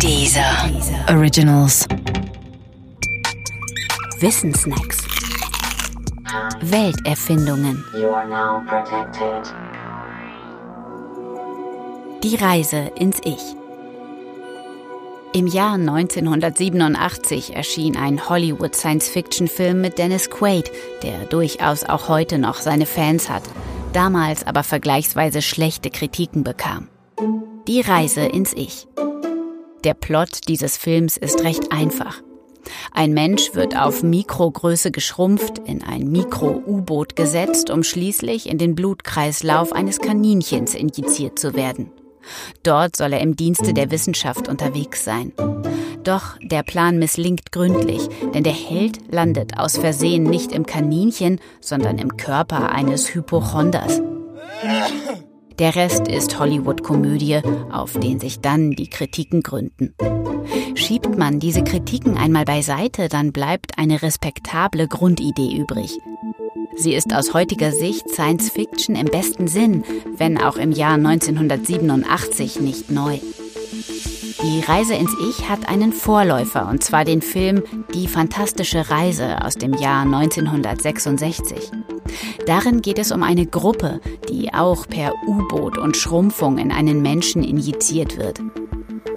Dieser Originals. Wissensnacks. Welterfindungen. Die Reise ins Ich. Im Jahr 1987 erschien ein Hollywood-Science-Fiction-Film mit Dennis Quaid, der durchaus auch heute noch seine Fans hat, damals aber vergleichsweise schlechte Kritiken bekam. Die Reise ins Ich. Der Plot dieses Films ist recht einfach. Ein Mensch wird auf Mikrogröße geschrumpft, in ein Mikro-U-Boot gesetzt, um schließlich in den Blutkreislauf eines Kaninchens injiziert zu werden. Dort soll er im Dienste der Wissenschaft unterwegs sein. Doch der Plan misslingt gründlich, denn der Held landet aus Versehen nicht im Kaninchen, sondern im Körper eines Hypochonders. Der Rest ist Hollywood-Komödie, auf den sich dann die Kritiken gründen. Schiebt man diese Kritiken einmal beiseite, dann bleibt eine respektable Grundidee übrig. Sie ist aus heutiger Sicht Science Fiction im besten Sinn, wenn auch im Jahr 1987 nicht neu. Die Reise ins Ich hat einen Vorläufer, und zwar den Film Die fantastische Reise aus dem Jahr 1966. Darin geht es um eine Gruppe, die auch per U-Boot und Schrumpfung in einen Menschen injiziert wird.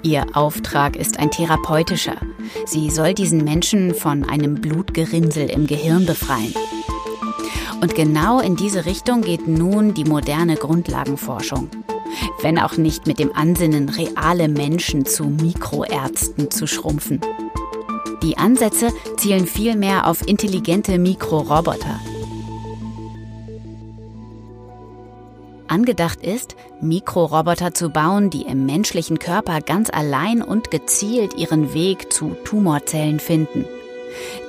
Ihr Auftrag ist ein therapeutischer. Sie soll diesen Menschen von einem Blutgerinnsel im Gehirn befreien. Und genau in diese Richtung geht nun die moderne Grundlagenforschung. Wenn auch nicht mit dem Ansinnen, reale Menschen zu Mikroärzten zu schrumpfen. Die Ansätze zielen vielmehr auf intelligente Mikroroboter, Angedacht ist, Mikroroboter zu bauen, die im menschlichen Körper ganz allein und gezielt ihren Weg zu Tumorzellen finden.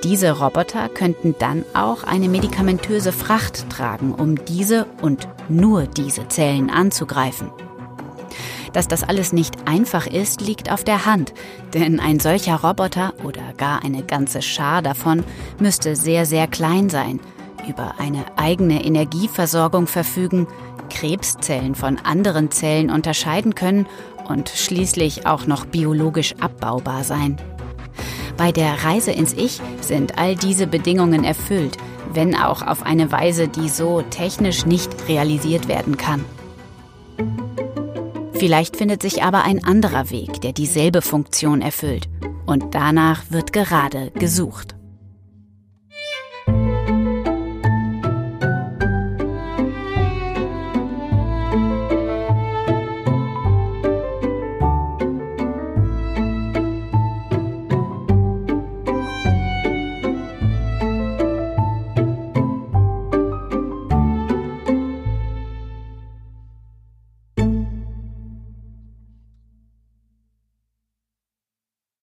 Diese Roboter könnten dann auch eine medikamentöse Fracht tragen, um diese und nur diese Zellen anzugreifen. Dass das alles nicht einfach ist, liegt auf der Hand, denn ein solcher Roboter oder gar eine ganze Schar davon müsste sehr, sehr klein sein, über eine eigene Energieversorgung verfügen, Krebszellen von anderen Zellen unterscheiden können und schließlich auch noch biologisch abbaubar sein. Bei der Reise ins Ich sind all diese Bedingungen erfüllt, wenn auch auf eine Weise, die so technisch nicht realisiert werden kann. Vielleicht findet sich aber ein anderer Weg, der dieselbe Funktion erfüllt. Und danach wird gerade gesucht.